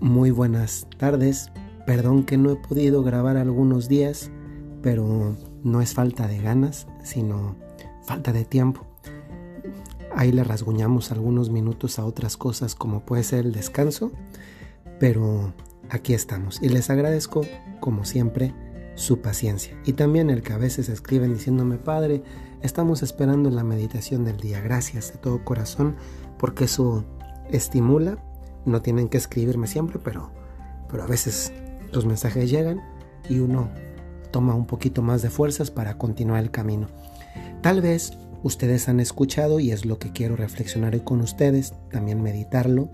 Muy buenas tardes. Perdón que no he podido grabar algunos días, pero no es falta de ganas, sino falta de tiempo. Ahí le rasguñamos algunos minutos a otras cosas como puede ser el descanso, pero aquí estamos y les agradezco como siempre su paciencia y también el que a veces escriben diciéndome padre, estamos esperando la meditación del día. Gracias de todo corazón porque eso estimula no tienen que escribirme siempre, pero, pero a veces los mensajes llegan y uno toma un poquito más de fuerzas para continuar el camino. Tal vez ustedes han escuchado, y es lo que quiero reflexionar hoy con ustedes, también meditarlo,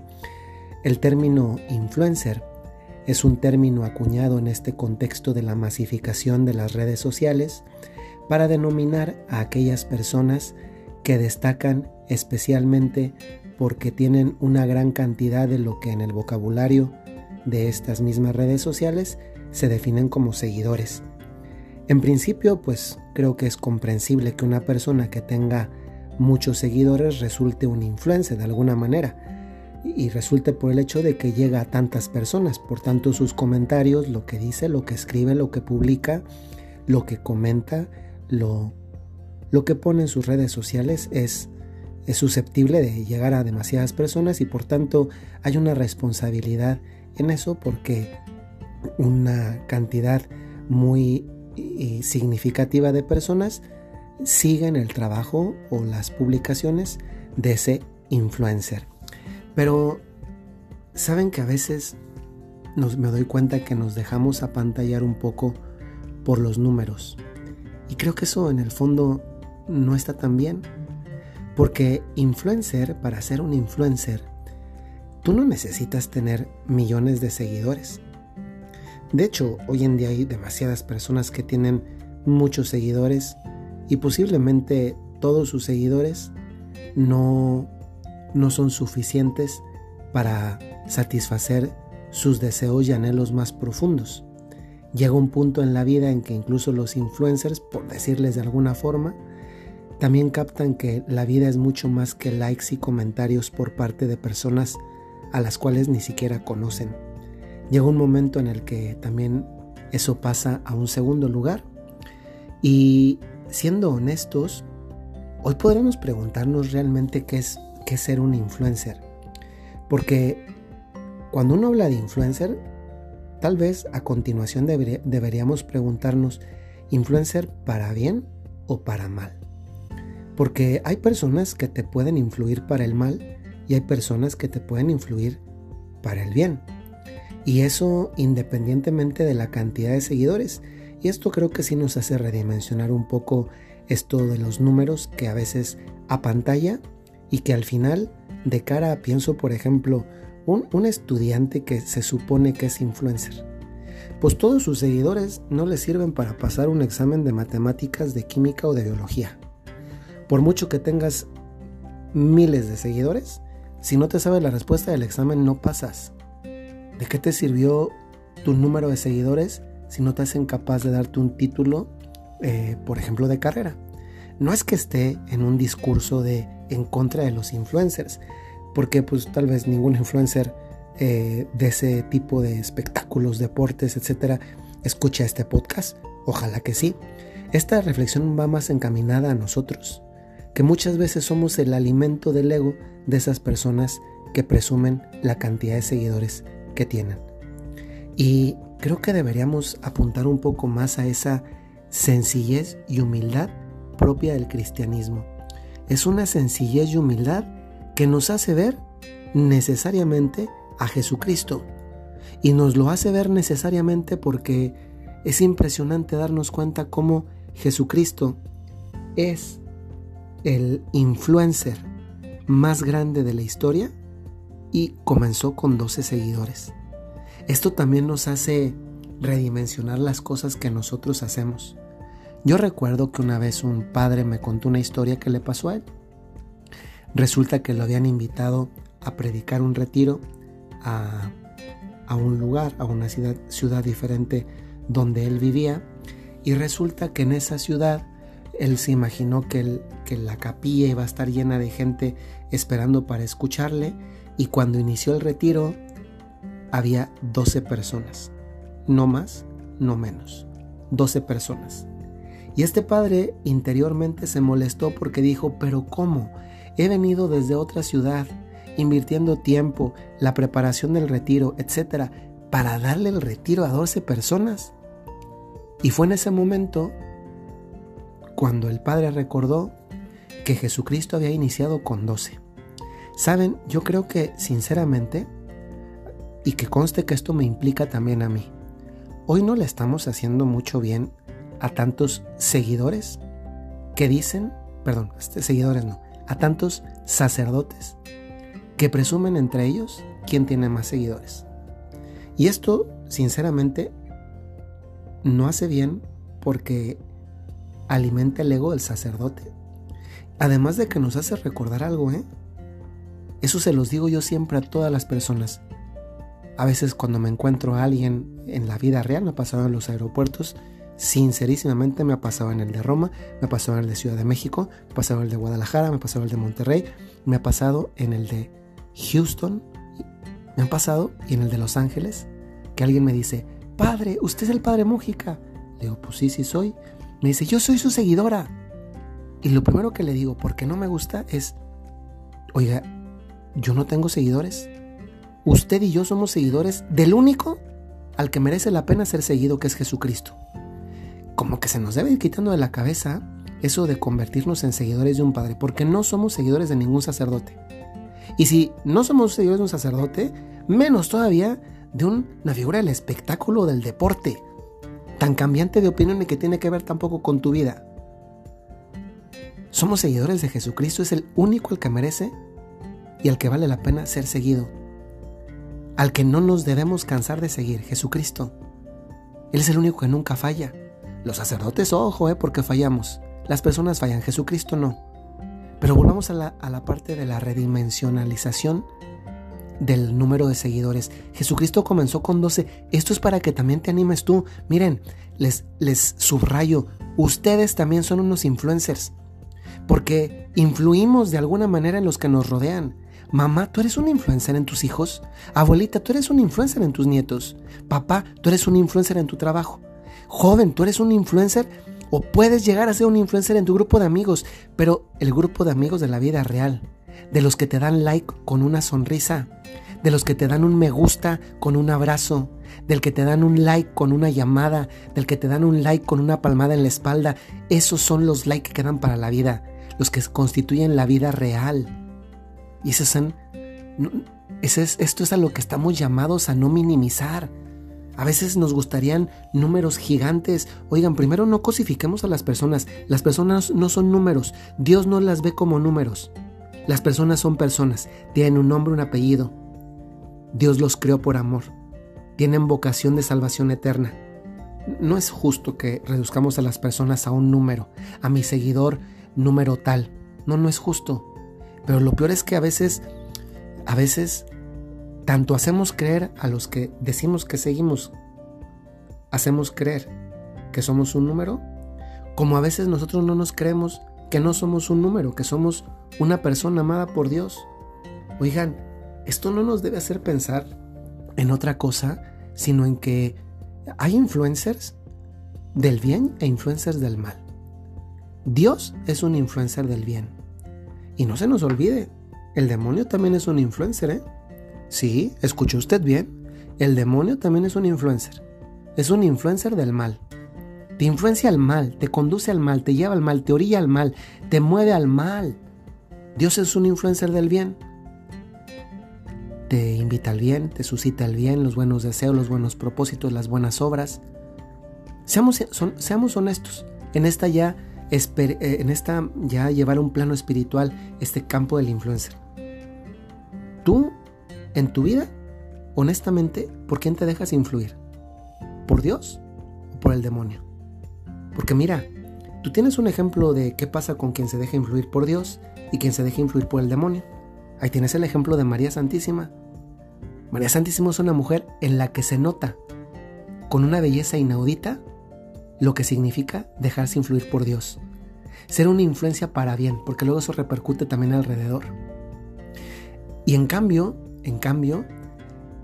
el término influencer es un término acuñado en este contexto de la masificación de las redes sociales para denominar a aquellas personas que destacan especialmente porque tienen una gran cantidad de lo que en el vocabulario de estas mismas redes sociales se definen como seguidores. En principio, pues creo que es comprensible que una persona que tenga muchos seguidores resulte un influencer de alguna manera y resulte por el hecho de que llega a tantas personas. Por tanto, sus comentarios, lo que dice, lo que escribe, lo que publica, lo que comenta, lo, lo que pone en sus redes sociales es es susceptible de llegar a demasiadas personas y por tanto hay una responsabilidad en eso porque una cantidad muy significativa de personas siguen el trabajo o las publicaciones de ese influencer. Pero saben que a veces nos, me doy cuenta que nos dejamos apantallar un poco por los números. Y creo que eso en el fondo no está tan bien. Porque influencer, para ser un influencer, tú no necesitas tener millones de seguidores. De hecho, hoy en día hay demasiadas personas que tienen muchos seguidores y posiblemente todos sus seguidores no, no son suficientes para satisfacer sus deseos y anhelos más profundos. Llega un punto en la vida en que incluso los influencers, por decirles de alguna forma, también captan que la vida es mucho más que likes y comentarios por parte de personas a las cuales ni siquiera conocen. Llega un momento en el que también eso pasa a un segundo lugar. Y siendo honestos, hoy podremos preguntarnos realmente qué es, qué ser un influencer. Porque cuando uno habla de influencer, tal vez a continuación deberíamos preguntarnos, ¿influencer para bien o para mal? Porque hay personas que te pueden influir para el mal y hay personas que te pueden influir para el bien. Y eso independientemente de la cantidad de seguidores. Y esto creo que sí nos hace redimensionar un poco esto de los números que a veces a pantalla y que al final de cara pienso por ejemplo un, un estudiante que se supone que es influencer. Pues todos sus seguidores no le sirven para pasar un examen de matemáticas, de química o de biología. Por mucho que tengas miles de seguidores, si no te sabes la respuesta del examen no pasas. ¿De qué te sirvió tu número de seguidores si no te hacen capaz de darte un título, eh, por ejemplo, de carrera? No es que esté en un discurso de en contra de los influencers, porque pues tal vez ningún influencer eh, de ese tipo de espectáculos, deportes, etcétera, escucha este podcast. Ojalá que sí. Esta reflexión va más encaminada a nosotros que muchas veces somos el alimento del ego de esas personas que presumen la cantidad de seguidores que tienen. Y creo que deberíamos apuntar un poco más a esa sencillez y humildad propia del cristianismo. Es una sencillez y humildad que nos hace ver necesariamente a Jesucristo. Y nos lo hace ver necesariamente porque es impresionante darnos cuenta cómo Jesucristo es el influencer más grande de la historia y comenzó con 12 seguidores. Esto también nos hace redimensionar las cosas que nosotros hacemos. Yo recuerdo que una vez un padre me contó una historia que le pasó a él. Resulta que lo habían invitado a predicar un retiro a, a un lugar, a una ciudad, ciudad diferente donde él vivía. Y resulta que en esa ciudad él se imaginó que, la capilla iba a estar llena de gente esperando para escucharle y cuando inició el retiro había 12 personas. No más, no menos. 12 personas. Y este padre interiormente se molestó porque dijo, pero ¿cómo? He venido desde otra ciudad, invirtiendo tiempo, la preparación del retiro, etcétera, para darle el retiro a 12 personas. Y fue en ese momento cuando el padre recordó que Jesucristo había iniciado con 12. Saben, yo creo que sinceramente, y que conste que esto me implica también a mí, hoy no le estamos haciendo mucho bien a tantos seguidores que dicen, perdón, este, seguidores no, a tantos sacerdotes que presumen entre ellos quién tiene más seguidores. Y esto, sinceramente, no hace bien porque alimenta el ego del sacerdote. Además de que nos hace recordar algo, ¿eh? Eso se los digo yo siempre a todas las personas. A veces cuando me encuentro a alguien en la vida real, me ha pasado en los aeropuertos, sincerísimamente me ha pasado en el de Roma, me ha pasado en el de Ciudad de México, me ha pasado en el de Guadalajara, me ha pasado en el de Monterrey, me ha pasado en el de Houston, me ha pasado y en el de Los Ángeles, que alguien me dice, Padre, ¿usted es el Padre Mújica? Le digo, pues sí, sí soy. Me dice, yo soy su seguidora. Y lo primero que le digo, porque no me gusta, es, oiga, yo no tengo seguidores. Usted y yo somos seguidores del único al que merece la pena ser seguido, que es Jesucristo. Como que se nos debe ir quitando de la cabeza eso de convertirnos en seguidores de un padre, porque no somos seguidores de ningún sacerdote. Y si no somos seguidores de un sacerdote, menos todavía de una figura del espectáculo o del deporte, tan cambiante de opinión y que tiene que ver tampoco con tu vida. Somos seguidores de Jesucristo, es el único al que merece y al que vale la pena ser seguido. Al que no nos debemos cansar de seguir, Jesucristo. Él es el único que nunca falla. Los sacerdotes, ojo, eh, porque fallamos. Las personas fallan, Jesucristo no. Pero volvamos a la, a la parte de la redimensionalización del número de seguidores. Jesucristo comenzó con 12. Esto es para que también te animes tú. Miren, les, les subrayo, ustedes también son unos influencers. Porque influimos de alguna manera en los que nos rodean. Mamá, tú eres un influencer en tus hijos. Abuelita, tú eres un influencer en tus nietos. Papá, tú eres un influencer en tu trabajo. Joven, tú eres un influencer o puedes llegar a ser un influencer en tu grupo de amigos, pero el grupo de amigos de la vida real, de los que te dan like con una sonrisa, de los que te dan un me gusta con un abrazo, del que te dan un like con una llamada, del que te dan un like con una palmada en la espalda. Esos son los likes que quedan para la vida, los que constituyen la vida real. Y esos son, es, esto es a lo que estamos llamados a no minimizar. A veces nos gustarían números gigantes. Oigan, primero no cosifiquemos a las personas. Las personas no son números. Dios no las ve como números. Las personas son personas. Tienen un nombre, un apellido. Dios los creó por amor. Tienen vocación de salvación eterna. No es justo que reduzcamos a las personas a un número, a mi seguidor número tal. No, no es justo. Pero lo peor es que a veces, a veces, tanto hacemos creer a los que decimos que seguimos, hacemos creer que somos un número, como a veces nosotros no nos creemos que no somos un número, que somos una persona amada por Dios. Oigan, esto no nos debe hacer pensar en otra cosa, sino en que hay influencers del bien e influencers del mal. Dios es un influencer del bien. Y no se nos olvide, el demonio también es un influencer, ¿eh? Sí, escuchó usted bien. El demonio también es un influencer. Es un influencer del mal. Te influencia al mal, te conduce al mal, te lleva al mal, te orilla al mal, te mueve al mal. Dios es un influencer del bien. Te invita al bien, te suscita el bien, los buenos deseos, los buenos propósitos, las buenas obras. Seamos, seamos honestos. En esta ya eh, en esta ya llevar un plano espiritual este campo del influencer. Tú, en tu vida, honestamente, ¿por quién te dejas influir? ¿Por Dios o por el demonio? Porque mira, tú tienes un ejemplo de qué pasa con quien se deja influir por Dios y quien se deja influir por el demonio. Ahí tienes el ejemplo de María Santísima. María Santísima es una mujer en la que se nota, con una belleza inaudita, lo que significa dejarse influir por Dios. Ser una influencia para bien, porque luego eso repercute también alrededor. Y en cambio, en cambio,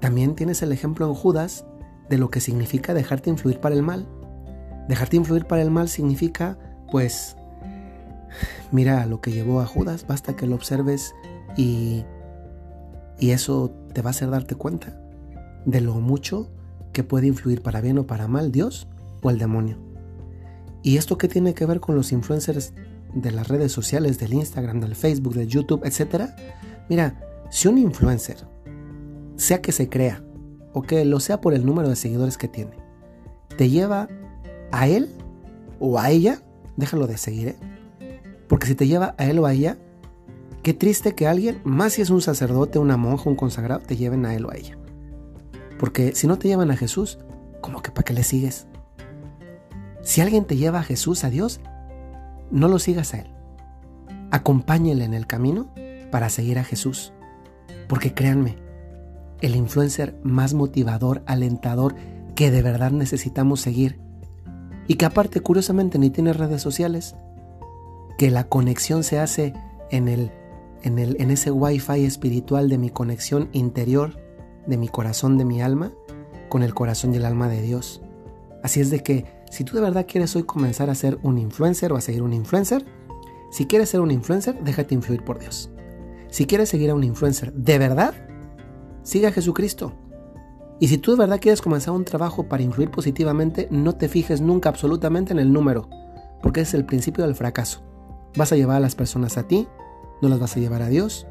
también tienes el ejemplo en Judas de lo que significa dejarte influir para el mal. Dejarte influir para el mal significa, pues, mira lo que llevó a Judas, basta que lo observes y, y eso te va a hacer darte cuenta de lo mucho que puede influir para bien o para mal Dios o el demonio. ¿Y esto qué tiene que ver con los influencers de las redes sociales, del Instagram, del Facebook, del YouTube, etcétera? Mira, si un influencer, sea que se crea o que lo sea por el número de seguidores que tiene, te lleva a él o a ella, déjalo de seguir, ¿eh? Porque si te lleva a él o a ella, qué triste que alguien, más si es un sacerdote, una monja, un consagrado, te lleven a él o a ella. Porque si no te llevan a Jesús, ¿cómo que para qué le sigues? Si alguien te lleva a Jesús, a Dios, no lo sigas a Él. Acompáñele en el camino para seguir a Jesús. Porque créanme, el influencer más motivador, alentador que de verdad necesitamos seguir y que aparte curiosamente ni tiene redes sociales, que la conexión se hace en, el, en, el, en ese wifi espiritual de mi conexión interior, de mi corazón, de mi alma, con el corazón y el alma de Dios. Así es de que si tú de verdad quieres hoy comenzar a ser un influencer o a seguir un influencer, si quieres ser un influencer, déjate influir por Dios. Si quieres seguir a un influencer de verdad, siga a Jesucristo. Y si tú de verdad quieres comenzar un trabajo para influir positivamente, no te fijes nunca absolutamente en el número, porque es el principio del fracaso. Vas a llevar a las personas a ti, no las vas a llevar a Dios,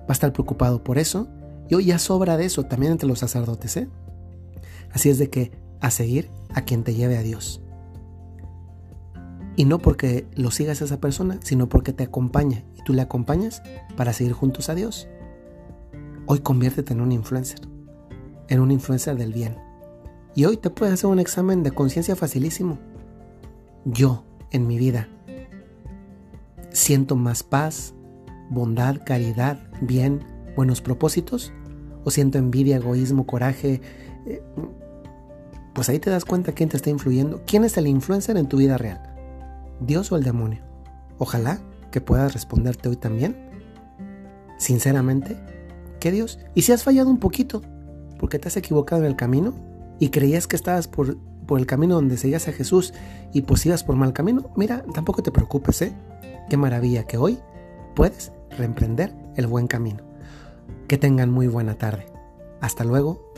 va a estar preocupado por eso, y hoy ya sobra de eso también entre los sacerdotes, ¿eh? Así es de que a seguir a quien te lleve a Dios. Y no porque lo sigas a esa persona, sino porque te acompaña y tú le acompañas para seguir juntos a Dios. Hoy conviértete en un influencer, en un influencer del bien. Y hoy te puedes hacer un examen de conciencia facilísimo. Yo, en mi vida, siento más paz, bondad, caridad, bien, buenos propósitos, o siento envidia, egoísmo, coraje. Eh, pues ahí te das cuenta quién te está influyendo, quién es el influencer en tu vida real. Dios o el demonio? Ojalá que puedas responderte hoy también. Sinceramente, ¿qué Dios? Y si has fallado un poquito, porque te has equivocado en el camino y creías que estabas por, por el camino donde seguías a Jesús y pues ibas por mal camino, mira, tampoco te preocupes, ¿eh? Qué maravilla que hoy puedes reemprender el buen camino. Que tengan muy buena tarde. Hasta luego